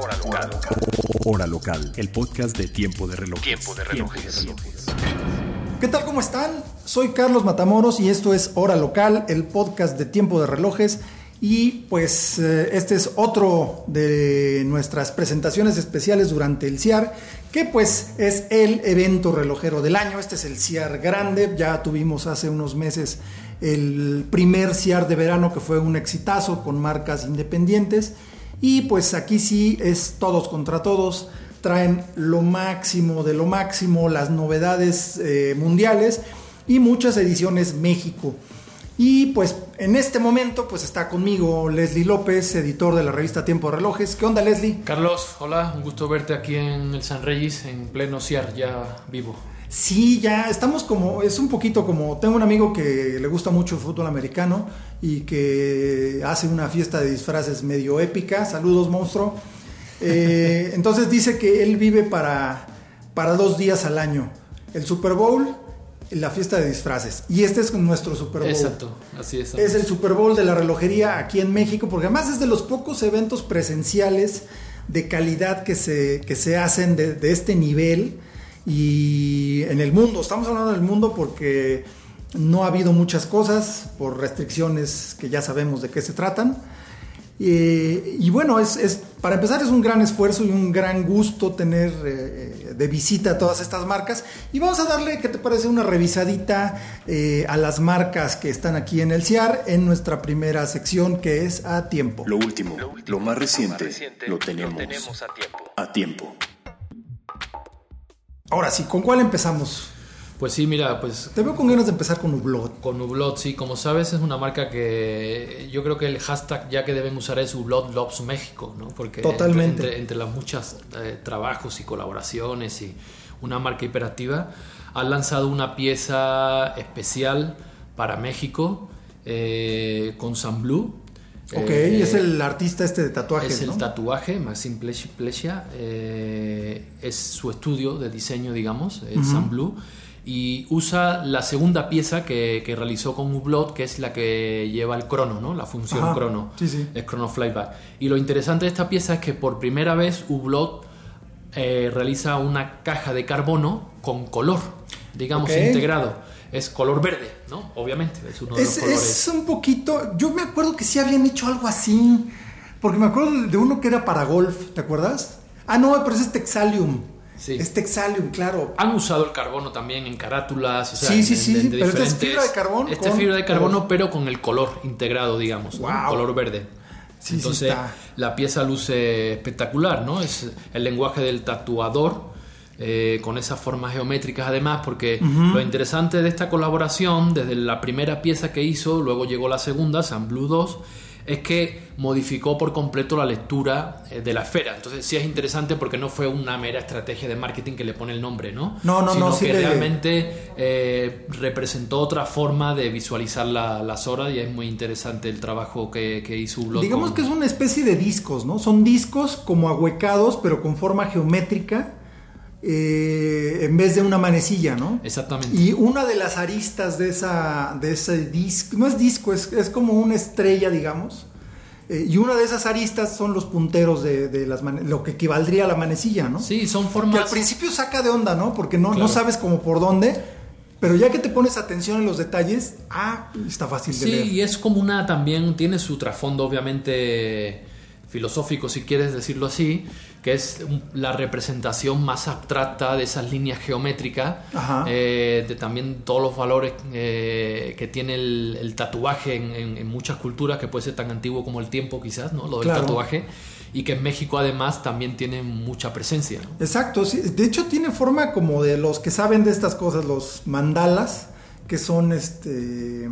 Hora local. Hora local, el podcast de Tiempo de Relojes. Tiempo de relojes. ¿Qué tal? ¿Cómo están? Soy Carlos Matamoros y esto es Hora Local, el podcast de Tiempo de Relojes. Y pues eh, este es otro de nuestras presentaciones especiales durante el CIAR, que pues es el evento relojero del año. Este es el CIAR grande, ya tuvimos hace unos meses el primer CIAR de verano que fue un exitazo con marcas independientes. Y pues aquí sí es todos contra todos, traen lo máximo de lo máximo, las novedades eh, mundiales y muchas ediciones México. Y pues en este momento pues está conmigo Leslie López, editor de la revista Tiempo de Relojes. ¿Qué onda Leslie? Carlos, hola, un gusto verte aquí en el San Reyes, en pleno CIAR, ya vivo. Sí, ya estamos como, es un poquito como, tengo un amigo que le gusta mucho el fútbol americano y que hace una fiesta de disfraces medio épica. Saludos, monstruo. Eh, entonces dice que él vive para, para dos días al año. El Super Bowl, la fiesta de disfraces. Y este es nuestro Super Bowl. Exacto, así es. Es el Super Bowl de la relojería aquí en México, porque además es de los pocos eventos presenciales de calidad que se, que se hacen de, de este nivel y en el mundo. Estamos hablando del mundo porque no ha habido muchas cosas por restricciones que ya sabemos de qué se tratan. Eh, y bueno, es, es, para empezar es un gran esfuerzo y un gran gusto tener eh, de visita a todas estas marcas. Y vamos a darle, ¿qué te parece? Una revisadita eh, a las marcas que están aquí en el CIAR en nuestra primera sección que es a tiempo. Lo último, lo, último, más reciente, lo, más reciente lo, tenemos lo tenemos a tiempo. A tiempo. Ahora sí, ¿con cuál empezamos? Pues sí, mira, pues... Te veo con ganas de empezar con Hublot. Con Hublot, sí. Como sabes, es una marca que yo creo que el hashtag ya que deben usar es Hublot Loves México, ¿no? Porque Totalmente. Entre, entre las muchas eh, trabajos y colaboraciones y una marca hiperactiva, han lanzado una pieza especial para México eh, con San Blue. Ok, eh, es el artista este de tatuajes, Es ¿no? el tatuaje, Maxim Plesia. Eh, es su estudio de diseño, digamos, el uh -huh. San Blue y usa la segunda pieza que, que, realizó con Hublot, que es la que lleva el crono, ¿no? La función Ajá, crono. Sí, sí. Es chrono flyback. Y lo interesante de esta pieza es que por primera vez Hublot eh, realiza una caja de carbono con color, digamos, okay. integrado. Es color verde, ¿no? Obviamente, es uno de es, los colores. Es un poquito. Yo me acuerdo que sí habían hecho algo así. Porque me acuerdo de uno que era para golf, ¿te acuerdas? Ah, no, pero ese es Texalium. Sí. Es Texalium, claro. Han usado el carbono también en carátulas. O sea, sí, sí, en, sí. Pero este es fibra de carbono. Este es fibra de carbono, pero con el color integrado, digamos. Wow. ¿no? Color verde. Sí, Entonces, sí la pieza luce espectacular, ¿no? Es el lenguaje del tatuador. Eh, con esas formas geométricas además, porque uh -huh. lo interesante de esta colaboración, desde la primera pieza que hizo, luego llegó la segunda, San Blue 2, es que modificó por completo la lectura eh, de la esfera. Entonces sí es interesante porque no fue una mera estrategia de marketing que le pone el nombre, ¿no? No, no, Sino no. que sí realmente eh, representó otra forma de visualizar la, las horas y es muy interesante el trabajo que, que hizo Blog. Digamos que es una especie de discos, ¿no? Son discos como ahuecados, pero con forma geométrica. Eh, en vez de una manecilla, ¿no? Exactamente. Y una de las aristas de, esa, de ese disco, no es disco, es, es como una estrella, digamos. Eh, y una de esas aristas son los punteros de, de las lo que equivaldría a la manecilla, ¿no? Sí, son formas. Que al principio saca de onda, ¿no? Porque no, claro. no sabes como por dónde. Pero ya que te pones atención en los detalles, ah, está fácil de sí, leer. Sí, y es como una también, tiene su trasfondo obviamente filosófico, si quieres decirlo así, que es la representación más abstracta de esas líneas geométricas, eh, de también todos los valores eh, que tiene el, el tatuaje en, en, en, muchas culturas, que puede ser tan antiguo como el tiempo quizás, ¿no? Lo del claro. tatuaje, y que en México además también tiene mucha presencia. ¿no? Exacto, sí. de hecho tiene forma como de los que saben de estas cosas, los mandalas, que son este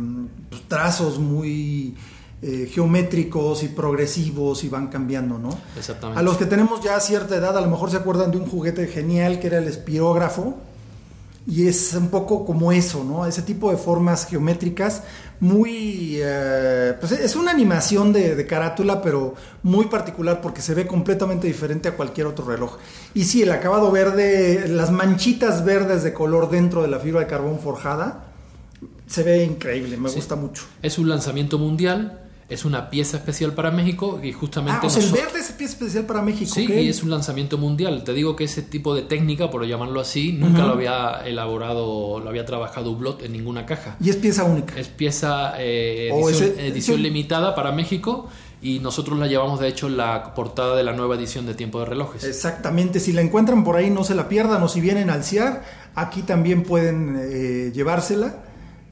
trazos muy eh, geométricos y progresivos y van cambiando, ¿no? Exactamente. A los que tenemos ya cierta edad, a lo mejor se acuerdan de un juguete genial que era el espirógrafo. Y es un poco como eso, ¿no? Ese tipo de formas geométricas muy... eh, pues es una animación de, de carátula, pero muy particular porque se ve completamente diferente a cualquier otro reloj. Y sí, el acabado verde, las manchitas verdes de color dentro de la fibra de carbón forjada, se ve increíble, me Sí. gusta mucho. Es un lanzamiento mundial, es una pieza especial para México y justamente Ah, o sea, el verde es pieza especial para México. Sí, y es un lanzamiento mundial. Te digo que ese tipo de técnica, por llamarlo así, nunca lo había elaborado, lo había trabajado Hublot en ninguna caja. Y es pieza única. Es pieza eh, edición, ese- edición ese- limitada para México y nosotros la llevamos de hecho en la portada de la nueva edición de Tiempo de Relojes. Exactamente, si la encuentran por ahí no se la pierdan o si vienen al CIAR, aquí también pueden eh, llevársela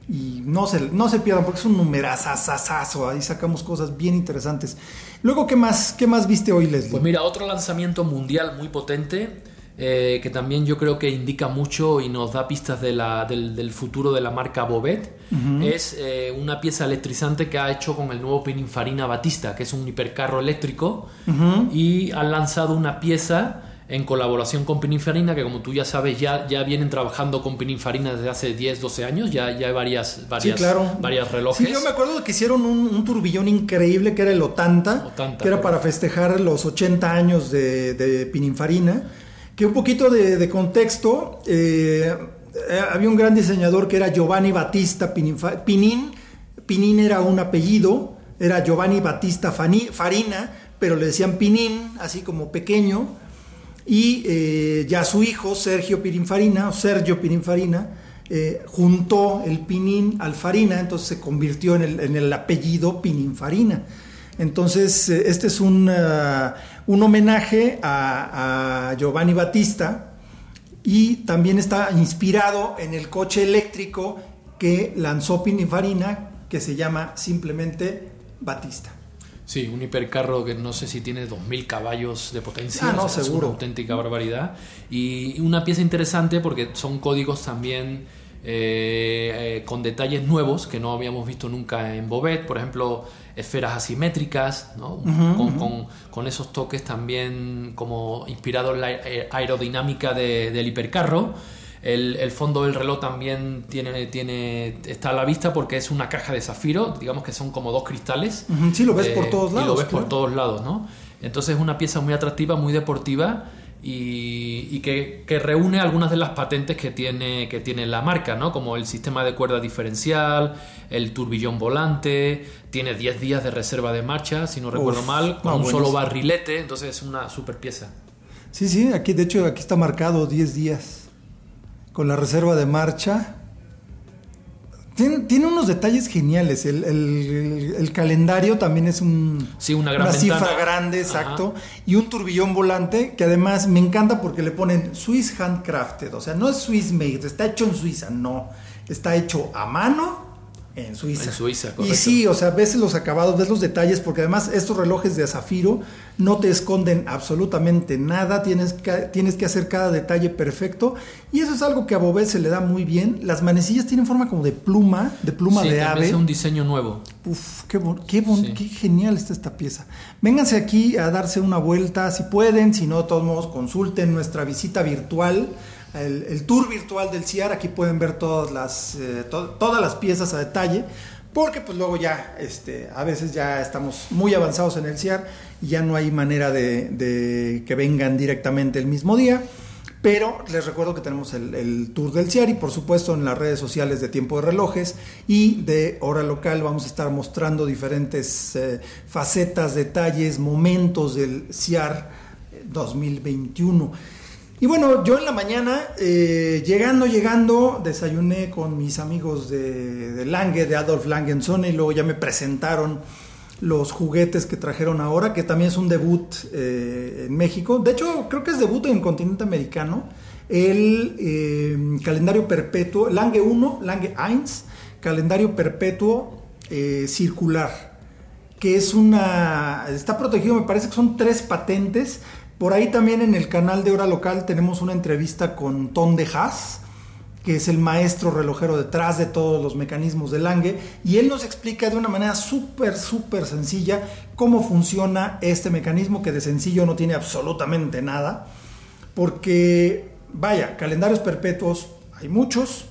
y no se, no se pierdan porque es un numerazazazazo, ahí sacamos cosas bien interesantes. Luego, ¿qué más, qué más viste hoy, Leslie? Pues mira, otro lanzamiento mundial muy potente eh, que también yo creo que indica mucho y nos da pistas de la- del, del futuro de la marca Bobet es eh, una pieza electrizante que ha hecho con el nuevo Pininfarina Batista, que es un hipercarro eléctrico y han lanzado una pieza en colaboración con Pininfarina, que como tú ya sabes, ya, ya vienen trabajando con Pininfarina desde hace 10, 12 años, ya, ya hay varias, varias, sí, claro. varias relojes. Sí, yo me acuerdo que hicieron un, un turbillón increíble que era el Otanta, Otanta, que era para festejar los 80 años de, de Pininfarina. Que un poquito de, de contexto, eh, eh, había un gran diseñador que era Giovanni Battista Pininfa- Pinin. Pinin era un apellido, era Giovanni Battista Farina, pero le decían Pinin, así como pequeño. Y eh, ya su hijo, Sergio Pininfarina, o Sergio Pininfarina, eh, juntó el Pinin al Farina, entonces se convirtió en el, apellido Pininfarina. Entonces, eh, este es un, un homenaje a, a Giovanni Battista y también está inspirado en el coche eléctrico que lanzó Pininfarina, que se llama simplemente Batista. Sí, un hipercarro que no sé si tiene 2.000 caballos de potencia. Ah, no, o sea, Es seguro. una auténtica barbaridad. Y una pieza interesante porque son códigos también eh, eh, con detalles nuevos que no habíamos visto nunca en Bobet. Por ejemplo, esferas asimétricas, ¿no? con, con- con esos toques también como inspirados en la aerodinámica de- del hipercarro. El, el fondo del reloj también tiene, tiene, está a la vista porque es una caja de zafiro, digamos que son como dos cristales. Sí, lo ves Eh, por todos Y lo lados, ves por todos lados, ¿no? Entonces es una pieza muy atractiva, muy deportiva y, y que, que reúne algunas de las patentes que tiene, que tiene la marca, ¿no? Como el sistema de cuerda diferencial, el turbillón volante, tiene 10 días de reserva de marcha, si no recuerdo Uf, mal, con no, un solo barrilete, entonces es una super pieza. Sí, sí, aquí de hecho aquí está marcado 10 días con la reserva de marcha. Tiene, tiene unos detalles geniales. El, el- el calendario también es un, Sí, una gran cifra grande, Ajá. exacto. Y un turbillón volante que además me encanta porque le ponen Swiss Handcrafted. O sea, no es Swiss made, está hecho en Suiza, no. Está hecho a mano en Suiza. En Suiza, Y correcto. sí, o sea, ves los acabados, ves los detalles, porque además estos relojes de zafiro no te esconden absolutamente nada, tienes que, tienes que hacer cada detalle perfecto, y eso es algo que a Bobet se le da muy bien. Las manecillas tienen forma como de pluma, de pluma Sí, de ave. es un diseño nuevo. Uf, qué, bon- qué, bon- Sí. qué genial está esta pieza. Vénganse aquí a darse una vuelta si pueden, si no, de todos modos, consulten nuestra visita virtual, el, tour virtual del CIAR. Aquí pueden ver todas las, eh, to- todas las piezas a detalle, porque pues luego ya, este, a veces ya estamos muy avanzados en el CIAR y ya no hay manera de, que vengan directamente el mismo día. Pero les recuerdo que tenemos el, tour del CIAR y por supuesto en las redes sociales de Tiempo de Relojes y de Hora Local vamos a estar mostrando diferentes eh, facetas, detalles, momentos del CIAR 2021. Y bueno, yo en la mañana, eh, llegando, llegando, desayuné con mis amigos de, de Lange, de Adolf Langenson, y luego ya me presentaron los juguetes que trajeron ahora, que también es un debut eh, en México. De hecho, creo que es debut en el continente americano. El eh, calendario perpetuo, Lange 1, Lange 1, calendario perpetuo circular, que es una. Está protegido, me parece que son tres patentes. Por ahí también en el canal de Hora Local tenemos una entrevista con Ton de Haas, que es el maestro relojero detrás de todos los mecanismos de Lange, y él nos explica de una manera súper, súper sencilla cómo funciona este mecanismo, que de sencillo no tiene absolutamente nada, porque, vaya, calendarios perpetuos hay muchos,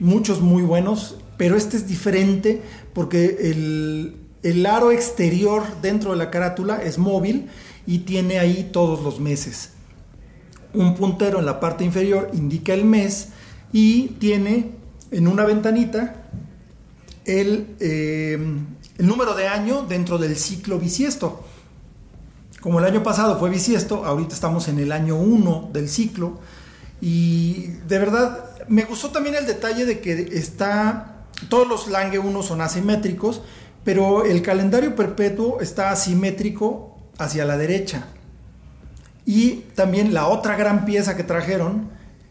muchos muy buenos, pero este es diferente porque el, el aro exterior dentro de la carátula es móvil y tiene ahí todos los meses. Un puntero en la parte inferior indica el mes y tiene en una ventanita el, eh, el número de año dentro del ciclo bisiesto. Como el año pasado fue bisiesto, ahorita estamos en el año 1 del ciclo. Y de verdad, me gustó también el detalle de que está, todos los Lange 1 son asimétricos, pero el calendario perpetuo está asimétrico hacia la derecha. Y también la otra gran pieza que trajeron,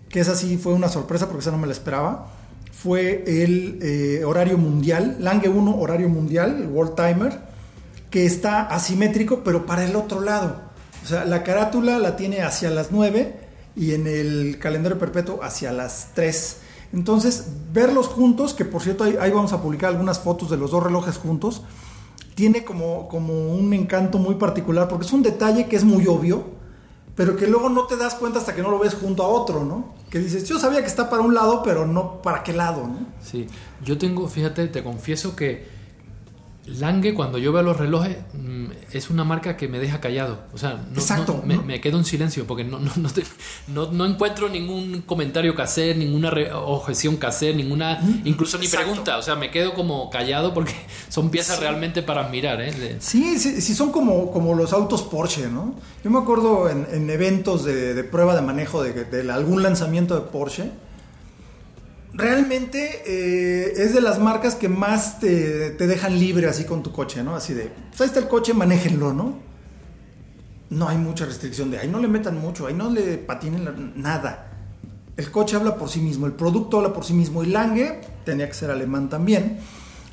que esa sí fue una sorpresa porque esa no me la esperaba, fue el eh, horario mundial, Lange 1 horario mundial, el World Timer, que está asimétrico pero para el otro lado. O sea, la carátula la tiene hacia las 9 y en el calendario perpetuo hacia las 3. Entonces, verlos juntos, que por cierto ahí, ahí vamos a publicar algunas fotos de los dos relojes juntos, tiene como, como un encanto muy particular porque es un detalle que es muy obvio, pero que luego no te das cuenta hasta que no lo ves junto a otro, ¿no? Que dices, yo sabía que está para un lado, pero no para qué lado, ¿no? Sí, yo tengo, fíjate, te confieso que Lange, cuando yo veo los relojes, mm, es una marca que me deja callado. O sea, no, Exacto, no- me, ¿no? me quedo en silencio porque no, no, no, te- no- encuentro ningún comentario que hacer, ninguna re- objeción que hacer, ninguna, incluso ni Exacto. pregunta. O sea, me quedo como callado porque son piezas Sí. realmente para admirar. ¿eh? De- Sí, sí, sí son como, como los autos Porsche, ¿no? Yo me acuerdo en, en eventos de, de prueba de manejo de, de algún lanzamiento de Porsche. Realmente eh, es de las marcas que más te, te dejan libre así con tu coche, ¿no? Así de, pues ahí está el coche, manéjenlo, ¿no? No hay mucha restricción de ahí no le metan mucho, ahí no le patinen la- nada. El coche habla por sí mismo, el producto habla por sí mismo. Y Lange, tenía que ser alemán también,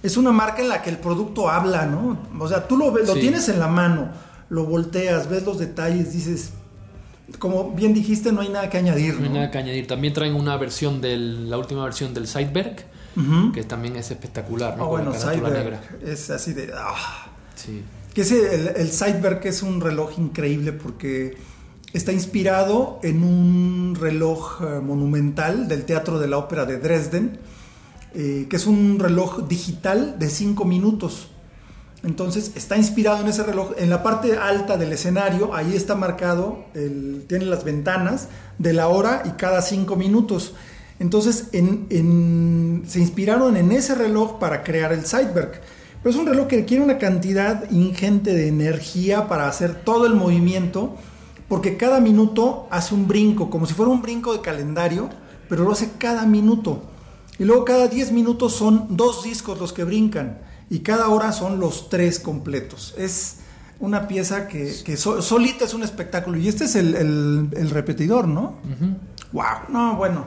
es una marca en la que el producto habla, ¿no? O sea, tú lo, ves, lo tienes en la mano, lo volteas, ves los detalles, dices, como bien dijiste, no hay nada que añadir, No hay ¿no? nada que añadir. También traen una versión del, la última versión del Sideberg, que también es espectacular, ¿no? Ah, la bueno, negra. es así de... ah. Sí. Que ese, el, el Sideberg es un reloj increíble porque está inspirado en un reloj eh, monumental del Teatro de la Ópera de Dresden, eh, que es un reloj digital de 5 minutos. Entonces está inspirado en ese reloj. En la parte alta del escenario, ahí está marcado, tiene las ventanas de la hora y cada 5 minutos. Entonces en- en- se inspiraron en ese reloj para crear el Sideberg. Pero es un reloj que requiere una cantidad ingente de energía para hacer todo el movimiento, porque cada minuto hace un brinco, como si fuera un brinco de calendario, pero lo hace cada minuto. Y luego cada 10 minutos son dos discos los que brincan, y cada hora son los tres completos. Es una pieza que, que so- solita es un espectáculo. Y este es el, el- el repetidor, ¿no? ¡Wow! No, bueno.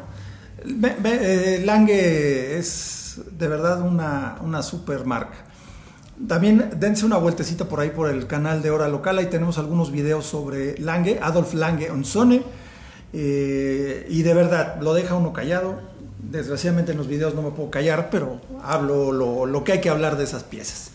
Ve, eh, Lange es de verdad una, una super marca. También dense una vueltecita por ahí por el canal de Hora Local. Ahí tenemos algunos videos sobre Lange, Adolf Lange Onsone. Eh, y de verdad, lo deja uno callado. Desgraciadamente en los videos no me puedo callar, pero hablo lo, que hay que hablar de esas piezas.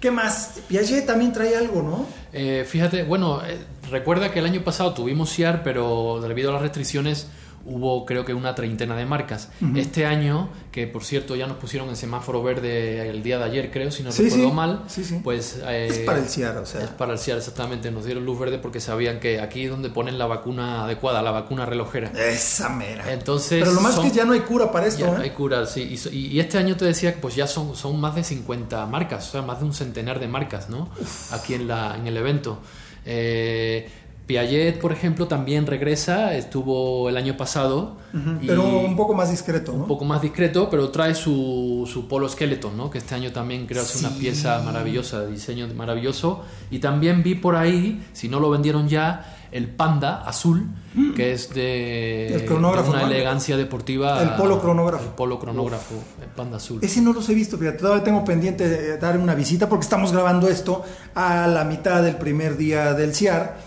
¿Qué más? Piaget también trae algo, ¿no? Eh, fíjate, bueno, eh, recuerda que el año pasado tuvimos CIAR, pero debido a las restricciones hubo creo que una treintena de marcas. Este año, que por cierto ya nos pusieron en semáforo verde el día de ayer, creo, si no Sí, recuerdo sí. mal, Sí, sí. pues... eh, Es para el CIAR, o sea. Es para el CIAR, exactamente. Nos dieron luz verde porque sabían que aquí es donde ponen la vacuna adecuada, la vacuna relojera. Esa mera. Entonces, Pero lo más son- que ya no hay cura para esto, ya no ¿eh? hay cura, sí. Y, y- este año te decía que pues ya son, son más de 50 marcas, o sea, más de un centenar de marcas, ¿no? Aquí en, la, en el evento. Eh, Piaget, por ejemplo, también regresa, estuvo el año pasado. y Pero un poco más discreto, ¿no? un poco más discreto, pero trae su, su Polo Skeleton, ¿no? Que este año también que es una Sí. pieza maravillosa, diseño maravilloso. Y también vi por ahí, si no lo vendieron ya, el Panda azul, que es de, El cronógrafo, de una ¿no? elegancia deportiva. El polo cronógrafo. El polo cronógrafo, el Panda azul. Ese no los he visto, fíjate, todavía tengo pendiente de dar una visita porque estamos grabando esto a la mitad del primer día del CIAR.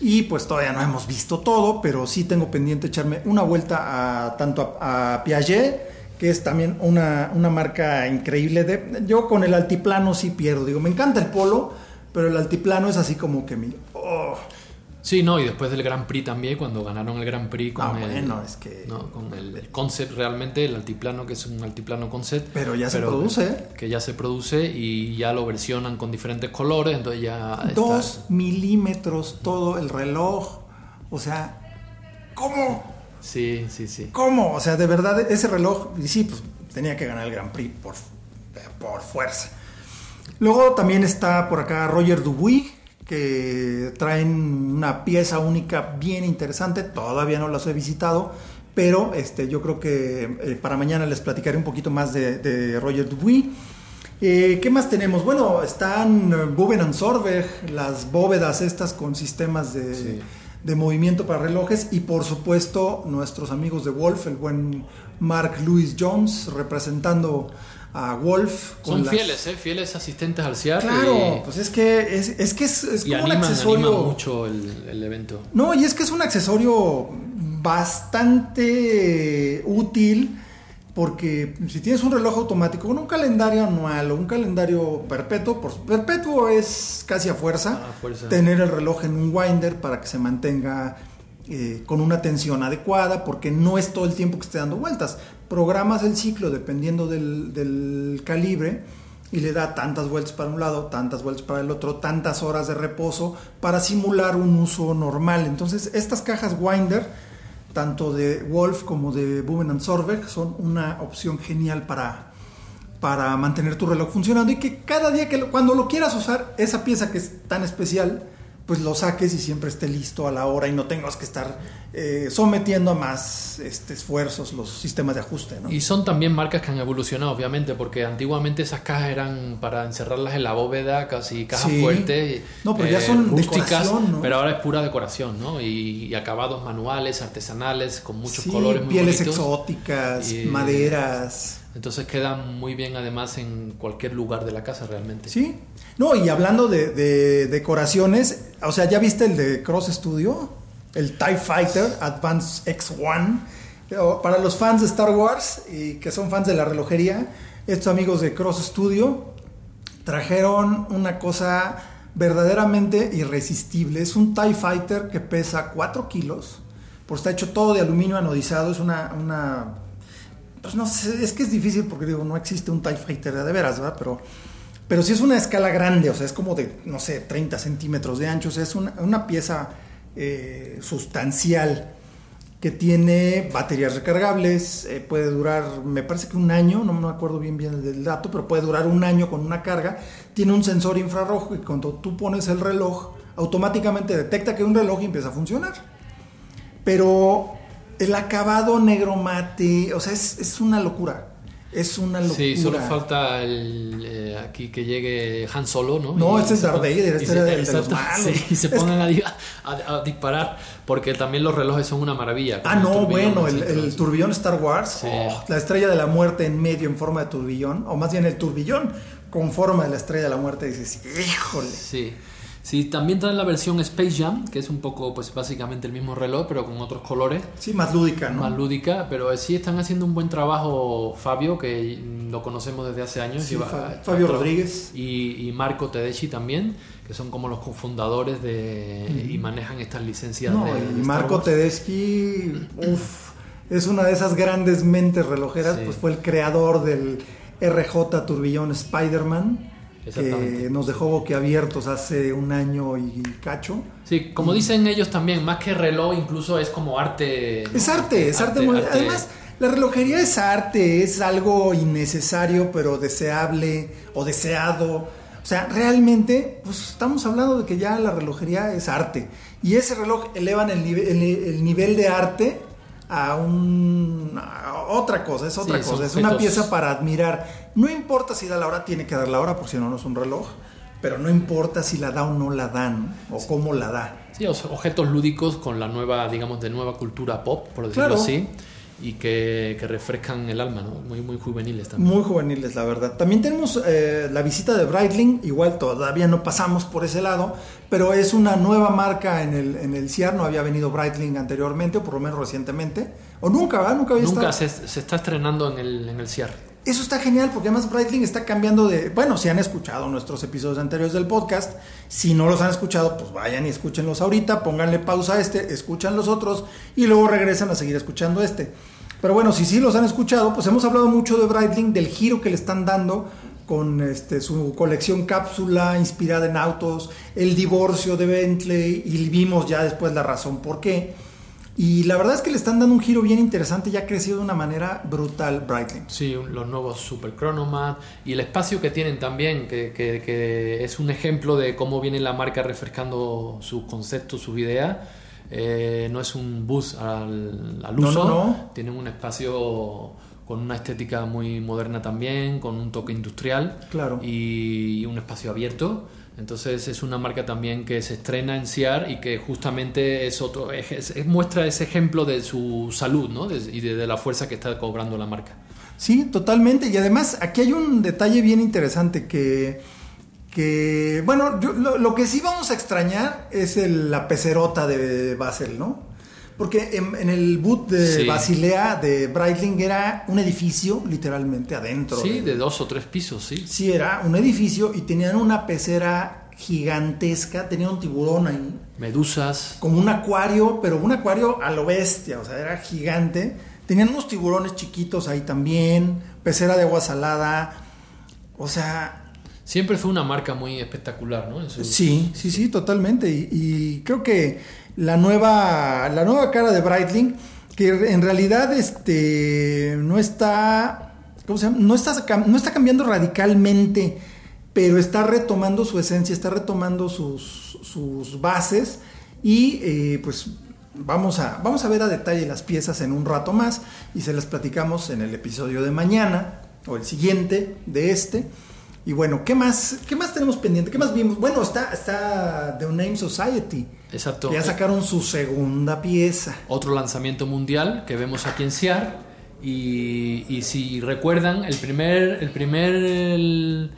Y pues todavía no hemos visto todo, pero sí tengo pendiente echarme una vuelta a tanto a, Piaget, que es también una, una marca increíble. De, yo con el altiplano sí pierdo. Digo, me encanta el polo, pero el altiplano es así como que mi... oh, Sí, no, y después del Grand Prix también, cuando ganaron el Grand Prix con, Ah, el, bueno, es que- ¿no? con el, el concept realmente, el altiplano, que es un altiplano concept. Pero ya se produce. Que ya se produce y ya lo versionan con diferentes colores, entonces ya está- Dos milímetros todo el reloj. O sea, ¿cómo? Sí, sí, sí. ¿Cómo? O sea, de verdad, ese reloj, y sí, pues tenía que ganar el Grand Prix por, por fuerza. Luego también está por acá Roger Dubuis, que traen una pieza única bien interesante. Todavía no las he visitado, pero este, yo creo que eh, para mañana les platicaré un poquito más de, de Roger Dubuis. Eh, ¿Qué más tenemos? Bueno, están eh, Buben and Sorberg, las bóvedas estas con sistemas de, Sí. de movimiento para relojes y por supuesto nuestros amigos de Wolf, el buen Mark Louis Jones representando a Wolf. con Son las- fieles, ¿eh? Fieles asistentes al CIAR. Claro, y, pues es que es, es que es, es y como un accesorio. animan mucho el, el evento. No, y es que es un accesorio bastante útil porque si tienes un reloj automático con un calendario anual o un calendario perpetuo, por perpetuo es casi a fuerza, A fuerza. tener el reloj en un winder para que se mantenga eh, con una tensión adecuada porque no es todo el tiempo que esté dando vueltas. Programas el ciclo dependiendo del, calibre y le da tantas vueltas para un lado, tantas vueltas para el otro, tantas horas de reposo para simular un uso normal. Entonces, estas cajas Winder, tanto de Wolf como de Buben and son una opción genial para, para mantener tu reloj funcionando y que cada día que cuando lo quieras usar, esa pieza que es tan especial, pues lo saques y siempre esté listo a la hora y no tengas que estar eh, sometiendo a más este, esfuerzos los sistemas de ajuste. ¿no? Y son también marcas que han evolucionado, obviamente, porque antiguamente esas cajas eran para encerrarlas en la bóveda, casi cajas Sí. fuertes. eh, No, pero ya son rústicas, ¿no? pero ahora es pura decoración, ¿no? Y, y acabados manuales, artesanales, con muchos Sí, colores muy pieles bonitos. exóticas, Y- maderas. Entonces quedan muy bien además en cualquier lugar de la casa realmente. Sí. No, y hablando de, de decoraciones, o sea, ¿ya viste el de Cross Studio? El TIE Fighter Advance X1. O Para los fans de Star Wars y que son fans de la relojería, estos amigos de Cross Studio trajeron una cosa verdaderamente irresistible. Es un TIE Fighter que pesa 4 kilos, pues está hecho todo de aluminio anodizado, es una, una pues no sé, es que es difícil porque digo, no existe un TIE Fighter de veras, ¿verdad? Pero, pero sí es una escala grande, o sea, es como de, no sé, 30 centímetros de ancho, o sea, es una, una pieza eh, sustancial que tiene baterías recargables, eh, puede durar, me parece que un año, no me acuerdo bien bien del dato, pero puede durar un año con una carga, tiene un sensor infrarrojo y cuando tú pones el reloj, automáticamente detecta que hay un reloj y empieza a funcionar. Pero el acabado negro mate, o sea, es, es una locura. Es una locura. Sí, solo falta el, eh, aquí que llegue Han Solo, ¿no? No, Y este es Darth Vader, este era de los malos. sí, y se Es pongan a, a- a disparar, porque también los relojes son una maravilla. Ah, no, turbillón, bueno, el, el turbillón Star Wars, Sí. oh, la estrella de la muerte en medio en forma de turbillón, o más bien el turbillón con forma de la estrella de la muerte, dices, híjole. Sí. Sí, también traen la versión Space Jam, que es un poco, pues básicamente el mismo reloj, pero con otros colores. Sí, más lúdica, ¿no? Más lúdica, pero sí están haciendo un buen trabajo Fabio, que lo conocemos desde hace años. Sí, Fabio Rodríguez. Y, y Marco Tedeschi también, que son como los cofundadores de, y manejan estas licencias. No, de, de Marco. Tedeschi, uff, es una de esas grandes mentes relojeras, Sí. pues fue el creador del RJ Turbillón Spider-Man. Que nos dejó boquiabiertos hace un año y cacho. Sí, como dicen ellos también, más que reloj, incluso es como arte. ¿no? Es arte, es arte, muy... arte. Además, la relojería es arte, es algo innecesario pero deseable o deseado. O sea, realmente, pues estamos hablando de que ya la relojería es arte. Y ese reloj elevan el, nive- el, el nivel de arte a, un, a otra cosa, es otra Sí, cosa, es una pieza para admirar. No importa si da la hora, tiene que dar la hora, porque si no, no es un reloj. Pero no importa si la da o no la dan, o cómo la da. Sí, os- objetos lúdicos con la nueva, digamos, de nueva cultura pop, por decirlo Claro. así. Y que, que refrescan el alma, ¿no? Muy, muy juveniles también. Muy juveniles, la verdad. También tenemos eh, la visita de Breitling, igual todavía no pasamos por ese lado, pero es una nueva marca en el, en el CIAR, no había venido Breitling anteriormente, o por lo menos recientemente, o nunca, ¿verdad? Nunca había Nunca estado. se, se está estrenando en el, en el CIAR. Eso está genial porque además Breitling está cambiando de... Bueno, si han escuchado nuestros episodios anteriores del podcast, si no los han escuchado, pues vayan y escúchenlos ahorita, pónganle pausa a este, escuchan los otros y luego regresan a seguir escuchando este. Pero bueno, si sí los han escuchado, pues hemos hablado mucho de Breitling, del giro que le están dando con este, su colección cápsula inspirada en autos, el divorcio de Bentley y vimos ya después la razón por qué. Y la verdad es que le están dando un giro bien interesante y ha crecido de una manera brutal Breitling. Sí, los nuevos Super Chronomat y el espacio que tienen también, que, que- que es un ejemplo de cómo viene la marca refrescando sus conceptos, sus ideas. Eh, no es un bus al, al No, uso, no, no. tienen un espacio con una estética muy moderna también, con un toque industrial Claro. y un espacio abierto. Entonces es una marca también que se estrena en CIAR y que justamente es otro es- es- muestra ese ejemplo de su salud ¿no? Y de, de la fuerza que está cobrando la marca. Sí, totalmente. Y además aquí hay un detalle bien interesante que, que bueno, yo- lo, lo que sí vamos a extrañar es el- la pecerota de Basel, ¿no? Porque en, en el boot de Sí. Basilea de Breitling era un edificio, literalmente, adentro. Sí, de- de dos o tres pisos, sí. Sí, era un edificio y tenían una pecera gigantesca, tenían un tiburón ahí, Medusas. como un acuario, pero un acuario a lo bestia, o sea, era gigante. Tenían unos tiburones chiquitos ahí también, pecera de agua salada, o sea, Siempre fue una marca muy espectacular, ¿no? Su- sí, sí, sí, totalmente. Y, y creo que la nueva, la nueva cara de Breitling, que en realidad este, no está, ¿cómo se llama? No está, no está cambiando radicalmente, pero está retomando su esencia, está retomando sus, sus bases y eh, pues vamos a, vamos a ver a detalle las piezas en un rato más y se las platicamos en el episodio de mañana o el siguiente de este. Y bueno, ¿qué más, qué más tenemos pendiente? ¿Qué más vimos? Bueno, está, está The Name Society. Exacto. Que ya sacaron su segunda pieza. Otro lanzamiento mundial que vemos aquí en CIAR. Y, y si recuerdan, el primer, el primer, el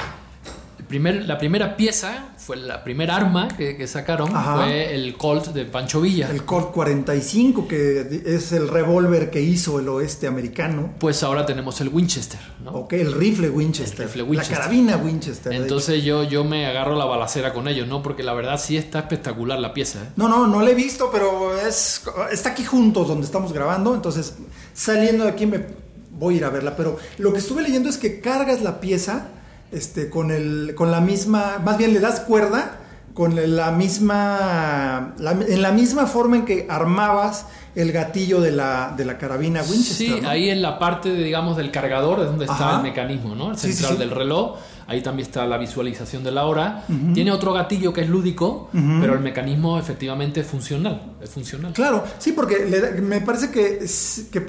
primer, la primera pieza fue la primera arma que, que sacaron Ajá. fue el Colt de Pancho Villa. El Colt 45, que es el revólver que hizo el oeste americano. Pues ahora tenemos el Winchester, ¿no? Ok, el rifle Winchester. El rifle Winchester. La carabina Winchester. Entonces yo, yo me agarro la balacera con ellos, ¿no? Porque la verdad sí está espectacular la pieza, ¿eh? No, no, no la he visto, pero es está aquí juntos donde estamos grabando, entonces saliendo de aquí me voy a ir a verla, pero lo que estuve leyendo es que cargas la pieza este con el con la misma, más bien le das cuerda con la misma la- en la misma forma en que armabas el gatillo de la, de la carabina Winchester. Sí, ¿no? ahí en la parte, de, digamos, del cargador es donde está Ajá. el mecanismo, ¿no? El sí, central sí. del reloj. Ahí también está la visualización de la hora. Tiene otro gatillo que es lúdico, pero el mecanismo efectivamente es funcional. Es funcional. Claro, sí, porque le me parece que,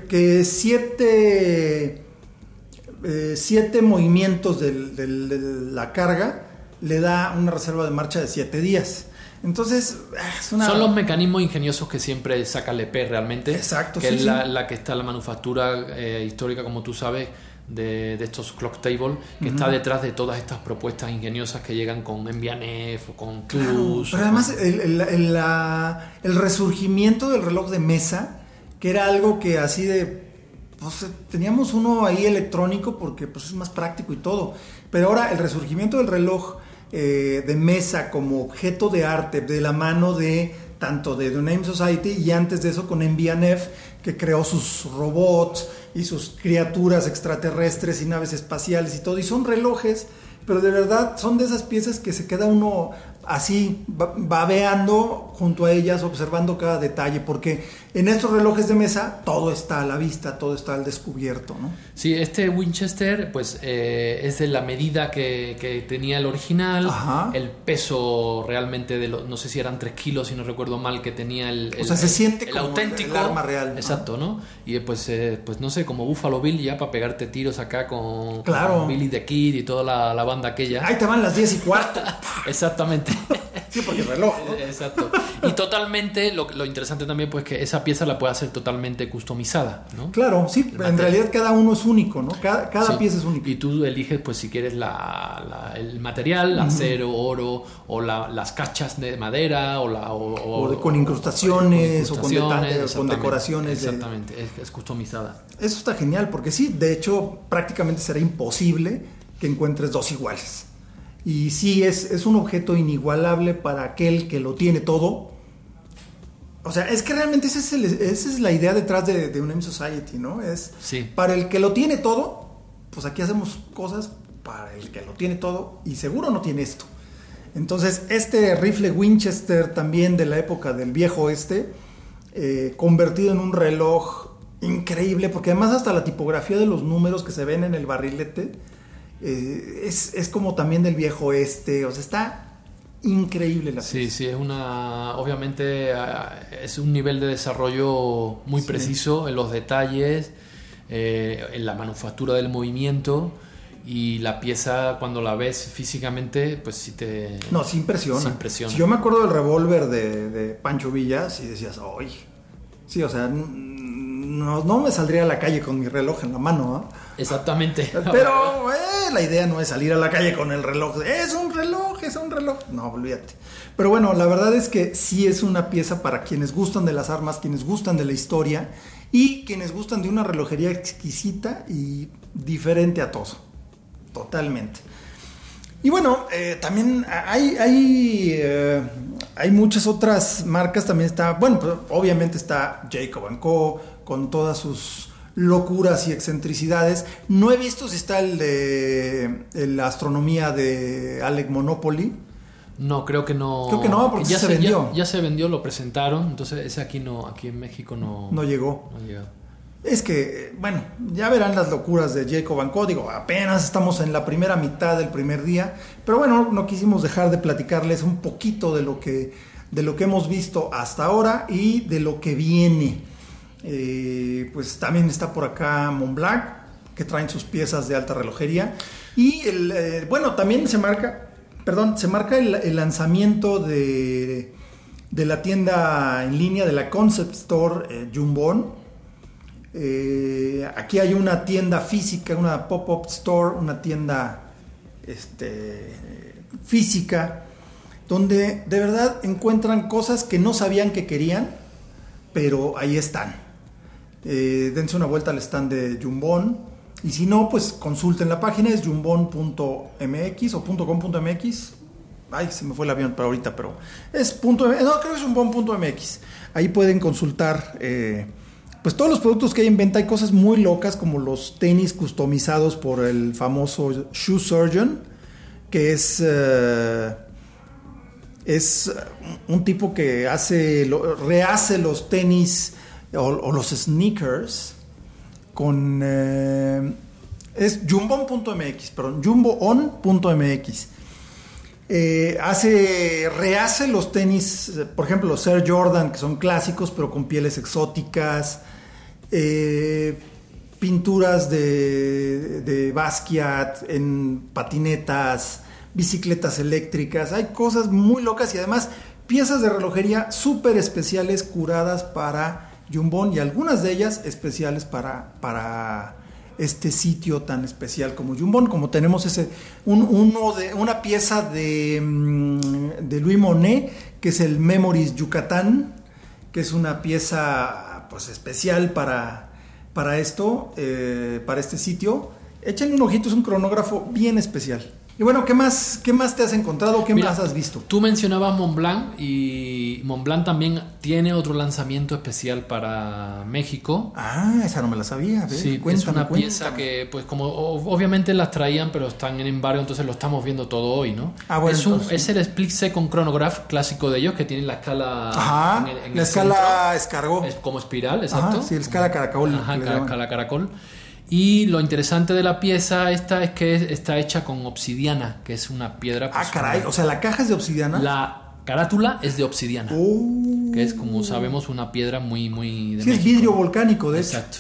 que siete, eh, siete movimientos del- del- de la carga le da una reserva de marcha de siete días. Entonces, es una... Son los mecanismos ingeniosos que siempre saca el EP realmente. Exacto, Que sí, es sí. la, la que está la manufactura eh, histórica, como tú sabes, de, de estos clock table, que está detrás de todas estas propuestas ingeniosas que llegan con Envianef o con Claro, Clus. pero además el, el- el- la- el resurgimiento del reloj de mesa, que era algo que así de... pues, teníamos uno ahí electrónico porque pues, es más práctico y todo, pero ahora el resurgimiento del reloj eh, de mesa como objeto de arte de la mano de tanto de The Name Society y antes de eso con Envianef que creó sus robots y sus criaturas extraterrestres y naves espaciales y todo. Y son relojes pero de verdad son de esas piezas que se queda uno así ba- babeando junto a ellas, observando cada detalle, porque en estos relojes de mesa todo está a la vista, todo está al descubierto, ¿no? Sí, este Winchester pues eh, es de la medida que, que tenía el original, Ajá. el peso realmente de los, no sé si eran 3 kilos, si no recuerdo mal, que tenía el, O sea, se siente el como auténtico el arma real, ¿no? Exacto, ¿no? Y pues, eh, pues no sé, como Buffalo Bill ya para pegarte tiros acá con, Claro. con Billy the Kid y toda la, la banda aquella. Ahí te van las 10 y cuarto. Exactamente. Sí, porque el reloj, ¿no? Exacto. y totalmente, lo, lo interesante también, pues que esa pieza la puede hacer totalmente customizada, ¿no? Claro, sí, en material. realidad cada uno es único, ¿no? Cada, cada Sí. pieza es única. Y tú eliges, pues, si quieres la, la- el material, acero, oro, o la- las cachas de madera, o, la, o, con incrustaciones, o con detalles, con exactamente, decoraciones de- Exactamente, es, es customizada. Eso está genial, porque sí, de hecho, prácticamente será imposible que encuentres dos iguales. Y sí, es, es un objeto inigualable para aquel que lo tiene todo. O sea, es que realmente ese es el- esa es la idea detrás de, de Uname Society, ¿no? Es Sí. para el que lo tiene todo, pues aquí hacemos cosas para el que lo tiene todo y seguro no tiene esto. Entonces, este rifle Winchester también de la época del viejo oeste, eh, convertido en un reloj increíble, porque además hasta la tipografía de los números que se ven en el barrilete eh, es, es como también del viejo oeste, o sea, está increíble la Sí, pieza. sí, es una. Obviamente ah, es un nivel de desarrollo muy Sí. preciso en los detalles, eh, en la manufactura del movimiento y la pieza cuando la ves físicamente, pues sí te. No, sí impresiona. Sí impresiona. Si yo me acuerdo del revólver de, de Pancho Villas y decías, ¡ay! Sí, o sea, no, no me saldría a la calle con mi reloj en la mano, ¿ah? Exactamente. Pero eh, la idea no es salir a la calle con el reloj. Es un reloj, es un reloj. No, olvídate. Pero bueno, la verdad es que sí es una pieza para quienes gustan de las armas, quienes gustan de la historia y quienes gustan de una relojería exquisita y diferente a todo. Totalmente. Y bueno, eh, también hay, hay, eh, hay muchas otras marcas. También está, bueno, pues, obviamente está Jacob Co. con todas sus locuras y excentricidades. No he visto si está el de la astronomía de Alec Monopoly. No, creo que no. Creo que no, porque ya se vendió. Ya, ya se vendió, lo presentaron. Entonces, ese aquí no, aquí en México no. No llegó. no. Es que, bueno, ya verán las locuras de Jacob Co. Digo, apenas estamos en la primera mitad del primer día. Pero bueno, no quisimos dejar de platicarles un poquito de lo que, de lo que hemos visto hasta ahora y de lo que viene. Eh, pues también está por acá Montblanc, que traen sus piezas de alta relojería. Y eh, bueno, también se marca, perdón, se marca el, lanzamiento de, de la tienda en línea de la Concept Store eh, Jumbon. Aquí hay una tienda física, una pop-up store, una tienda este, física, donde de verdad encuentran cosas que no sabían que querían, pero ahí están. Eh, dense una vuelta al stand de Jumbon. Y si no, pues consulten la página, es jumbon.mx o .com.mx. Ay, se me fue el avión para ahorita, pero es punto, no, creo que es jumbon.mx. Ahí pueden consultar eh, pues todos los productos que hay en venta. Hay cosas muy locas como los tenis customizados por el famoso Shoe Surgeon, que es... eh, es un tipo que hace, rehace los tenis o, los sneakers con... eh, es jumbon.mx, perdón, jumboon.mx. Eh, hace, rehace los tenis, por ejemplo, los Air Jordan, que son clásicos, pero con pieles exóticas. eh, pinturas de, de Basquiat en patinetas, bicicletas eléctricas. Hay cosas muy locas y además piezas de relojería súper especiales curadas para Jumbon y algunas de ellas especiales para, para este sitio tan especial como Jumbon. Como tenemos ese, un- uno de, una pieza de, mm, de Louis Monet, que es el Memories Yucatán, que es una pieza pues especial para, para esto, eh, para este sitio. Échenle un ojito, es un cronógrafo bien especial. Y bueno, ¿qué más, qué más te has encontrado? ¿Qué Mira, más has visto? Tú mencionabas Montblanc y Montblanc también tiene otro lanzamiento especial para México. Ah, esa no me la sabía. ver, Sí, es cuéntame, una pieza que, pues, como obviamente las traían, pero están en embargo, entonces lo estamos viendo todo hoy, ¿no? Ah, bueno, es, un- entonces- es el Split Second Chronograph clásico de ellos, que tiene la escala. Ajá, en el- en la el escala centro. escargó. Es como espiral, Ajá, exacto. sí, la escala caracol, Ajá, escala caracol. Y lo interesante de la pieza esta es que es- está hecha con obsidiana, que es una piedra. Ah, pues, caray, una- o sea, la caja es de obsidiana. La carátula es de obsidiana, Oh. que es como sabemos una piedra muy, muy. de Sí, es México. vidrio volcánico, de hecho. Exacto.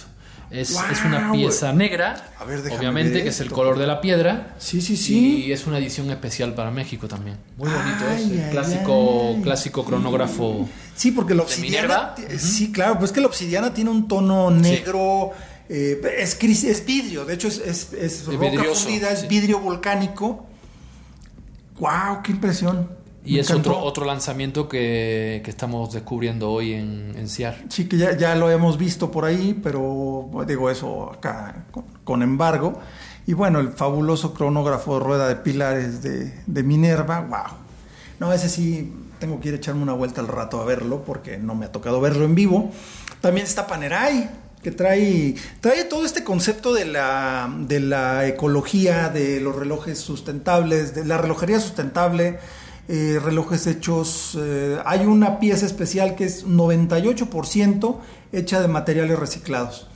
Es, es una pieza negra, A ver, obviamente, ver que es el esto. color de la piedra. Sí, sí, sí. Y es una edición especial para México también. Muy bonito Ay, es. el ay, clásico, ay. clásico cronógrafo. Sí, porque la ¿De obsidiana. Minerva? Sí, claro, pues que la obsidiana tiene un tono negro. Eh, es, es vidrio, de hecho es, es, es roca vidrioso, fundida, es sí. vidrio volcánico. ¡Wow! ¡Qué impresión! Y Me es encantó. otro, otro lanzamiento que, que estamos descubriendo hoy en, en CIAR. Sí, que ya, ya lo hemos visto por ahí, pero digo eso acá con, con embargo. Y bueno, el fabuloso cronógrafo de rueda de pilares de, de Minerva, wow. No, ese sí tengo que ir a echarme una vuelta al rato a verlo porque no me ha tocado verlo en vivo. También está Panerai, que trae, trae todo este concepto de la, de la ecología, de los relojes sustentables, de la relojería sustentable, eh, relojes hechos. eh, hay una pieza especial que es 98% hecha de materiales reciclados.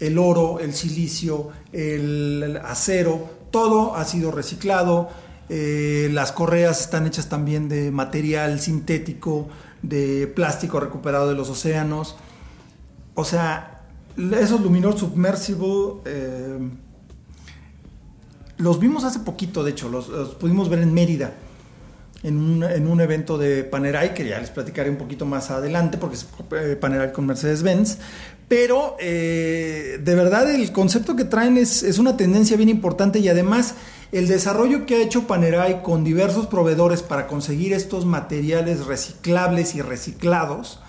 El oro, el silicio, el acero, todo ha sido reciclado. Eh, las correas están hechas también de material sintético, de plástico recuperado de los océanos. O sea, esos Luminor Submersible eh, los vimos hace poquito, de hecho, los, pudimos ver en Mérida, en un, en un evento de Panerai, que ya les platicaré un poquito más adelante, porque es eh, Panerai con Mercedes-Benz. Pero eh, de verdad el concepto que traen es, es una tendencia bien importante y además el desarrollo que ha hecho Panerai con diversos proveedores para conseguir estos materiales reciclables y reciclados,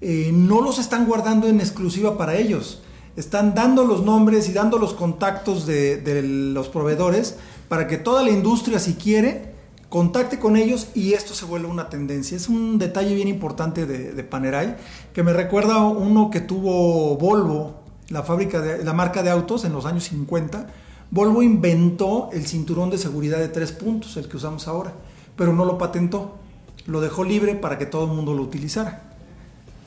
eh, no los están guardando en exclusiva para ellos. Están dando los nombres y dando los contactos de, los proveedores para que toda la industria, si quiere, contacte con ellos y esto se vuelve una tendencia. Es un detalle bien importante de, Panerai que me recuerda uno que tuvo Volvo, la fábrica de la marca de autos en los años 50. Volvo inventó el cinturón de seguridad de tres puntos, el que usamos ahora, pero no lo patentó. Lo dejó libre para que todo el mundo lo utilizara.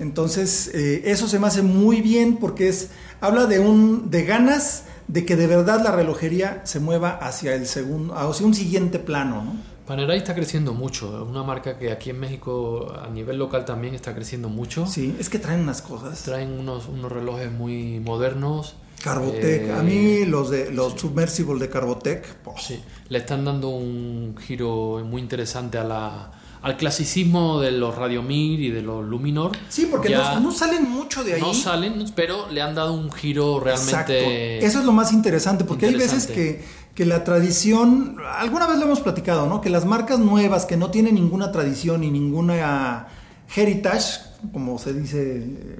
Entonces, eh, eso se me hace muy bien porque es habla de un de ganas de que de verdad la relojería se mueva hacia el segundo, hacia un siguiente plano, ¿no? Panerai está creciendo mucho, es una marca que aquí en México a nivel local también está creciendo mucho. Sí, es que traen unas cosas. Traen unos, unos relojes muy modernos. Carbotec, Eh, a mí los de los submersible de Carbotec, Sí, le están dando un giro muy interesante a la, al clasicismo de los Radiomir y de los Luminor. Sí, porque Ya no, no salen mucho de ahí. no salen, pero le han dado un giro Exacto. realmente. Eso es lo más interesante, porque hay veces que, que la tradición, alguna vez lo hemos platicado, ¿no? Que las marcas nuevas que no tienen ninguna tradición y ninguna heritage, como se dice, eh,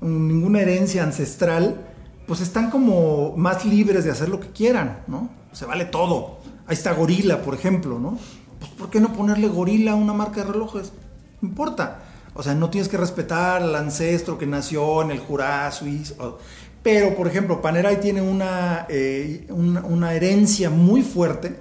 ninguna herencia ancestral, pues están como más libres de hacer lo que quieran, ¿no? Se vale todo. Ahí está Gorila, por ejemplo, ¿no? Pues ¿por qué no ponerle Gorila a una marca de relojes? No importa. O sea, no tienes que respetar al ancestro que nació en el Jurá suizo. Pero, por ejemplo, Panerai tiene una, eh, una, herencia muy fuerte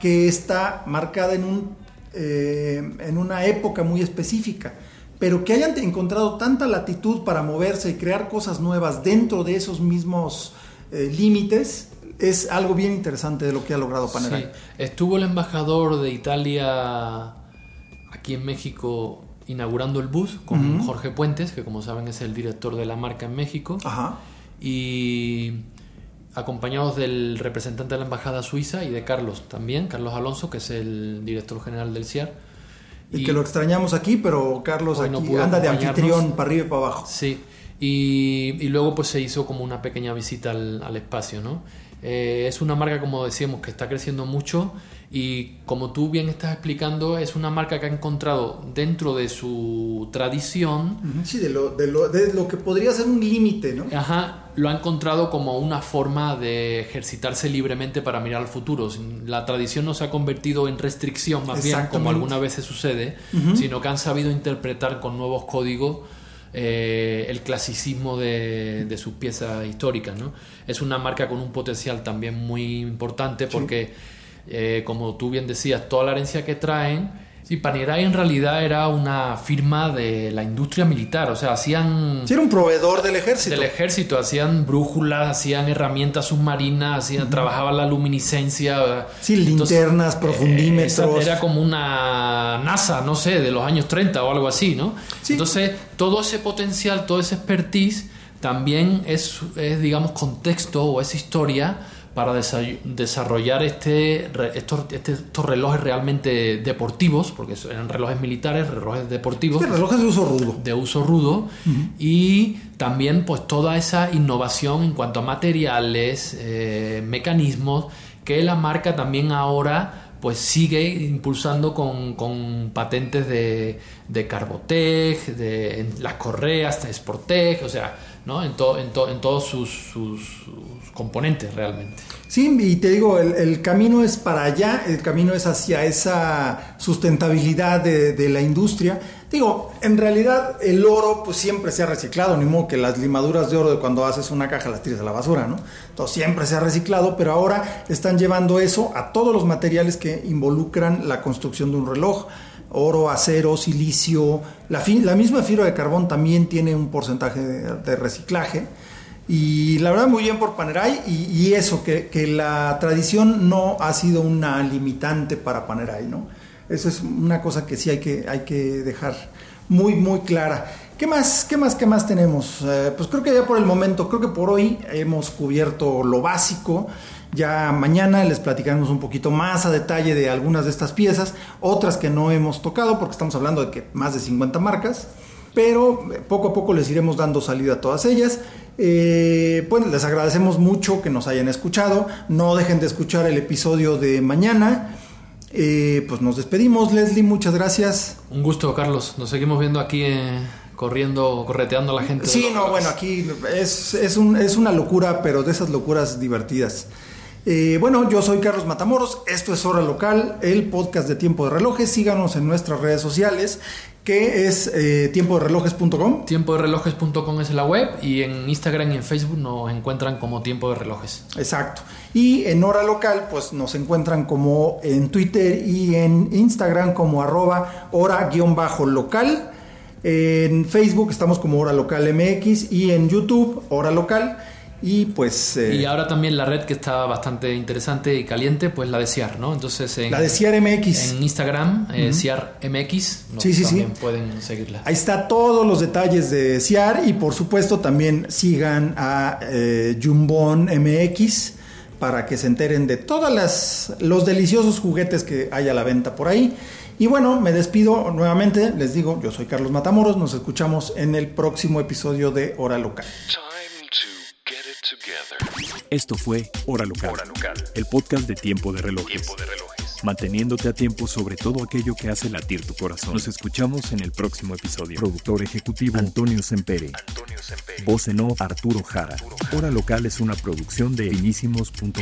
que está marcada en, un, eh, en una época muy específica. Pero que hayan encontrado tanta latitud para moverse y crear cosas nuevas dentro de esos mismos eh, límites es algo bien interesante de lo que ha logrado Panerai. Sí. Estuvo el embajador de Italia aquí en México inaugurando el bus con. Jorge Puentes, que como saben es el director de la marca en México. Ajá. y acompañados del representante de la embajada suiza y de Carlos también, Carlos Alonso, que es el director general del CIAR. Y, que lo extrañamos aquí, pero Carlos no aquí anda de anfitrión para arriba y para abajo. Sí, y, y luego pues se hizo como una pequeña visita al, al espacio, ¿no? Eh, es una marca, como decíamos, que está creciendo mucho y como tú bien estás explicando, es una marca que ha encontrado dentro de su tradición Sí, de lo, de lo, de lo que podría ser un límite, ¿no? Ajá, lo ha encontrado como una forma de ejercitarse libremente para mirar al futuro. La tradición no se ha convertido en restricción, más bien, como Exactamente. algunas veces sucede, sino que han sabido interpretar con nuevos códigos eh, el clasicismo de, de sus piezas históricas. ¿no? Es una marca con un potencial también muy importante porque, eh, como tú bien decías, toda la herencia que traen. Sí, Panerai en realidad era una firma de la industria militar, o sea, hacían Sí, era un proveedor del ejército. del ejército, hacían brújulas, hacían herramientas submarinas, hacían, trabajaban la luminiscencia. Sí, linternas, profundímetros. eh, esa era como una NASA, no sé, de los años 30 o algo así, ¿no? Sí. Entonces, todo ese potencial, todo ese expertise, también es, es digamos, contexto o es historia para desarrollar este, estos, este, estos relojes realmente deportivos, porque eran relojes militares, relojes deportivos. relojes de uso rudo. De uso rudo. Y también pues toda esa innovación en cuanto a materiales, eh, mecanismos, que la marca también ahora pues sigue impulsando con, patentes de, de Carbotech, de las correas, de Sportech, o sea, ¿no? en, en, en todos sus, sus, componentes realmente. Sí, y te digo, el, camino es para allá, el camino es hacia esa sustentabilidad de, la industria. Digo, en realidad el oro pues siempre se ha reciclado, ni modo que las limaduras de oro de cuando haces una caja las tires a la basura, ¿no? Entonces siempre se ha reciclado, pero ahora están llevando eso a todos los materiales que involucran la construcción de un reloj oro, acero, silicio. La, la, misma fibra de carbón también tiene un porcentaje de reciclaje. Y la verdad muy bien por Panerai y, eso, que, la tradición no ha sido una limitante para Panerai, ¿no? Eso es una cosa que sí hay que, hay que dejar muy, muy clara. ¿Qué más, qué más, qué más tenemos? Eh, pues creo que ya por el momento, creo que por hoy hemos cubierto lo básico. Ya mañana les platicaremos un poquito más a detalle de algunas de estas piezas, otras que no hemos tocado porque estamos hablando de que más de 50 marcas, pero poco a poco les iremos dando salida a todas ellas. Eh, pues les agradecemos mucho que nos hayan escuchado. No dejen de escuchar el episodio de mañana. Eh, pues nos despedimos, Leslie, muchas gracias. Un gusto, Carlos. Nos seguimos viendo aquí eh, corriendo, correteando a la gente. Sí, no, bueno, aquí es, es, una locura, pero de esas locuras divertidas. bueno, yo soy Carlos Matamoros, esto es Hora Local, el podcast de Tiempo de Relojes. Síganos en nuestras redes sociales que es eh, tiempo de relojes.com. Tiempo de relojes.com es la web y en Instagram y en Facebook nos encuentran como tiempo de relojes. Exacto. Y en hora local, pues nos encuentran como en Twitter y en Instagram como arroba hora-local. En Facebook estamos como hora local MX y en YouTube hora local. Y pues... Eh, y ahora también la red que está bastante interesante y caliente, pues la de CIAR, ¿no? Entonces en, la de CIAR MX. En Instagram, eh, CIAR MX, sí, sí, también pueden seguirla. Ahí está todos los detalles de CIAR y por supuesto también sigan a eh, Jumbon MX para que se enteren de todos los deliciosos juguetes que hay a la venta por ahí. Y bueno, me despido nuevamente, les digo, yo soy Carlos Matamoros, nos escuchamos en el próximo episodio de Hora Local. Esto fue Hora Local, el podcast de Tiempo de Relojes. Manteniéndote a tiempo sobre todo aquello que hace latir tu corazón. Nos escuchamos en el próximo episodio. Productor ejecutivo Antonio Sempere. Voz en off Arturo Jara. Hora Local es una producción de finísimos.com.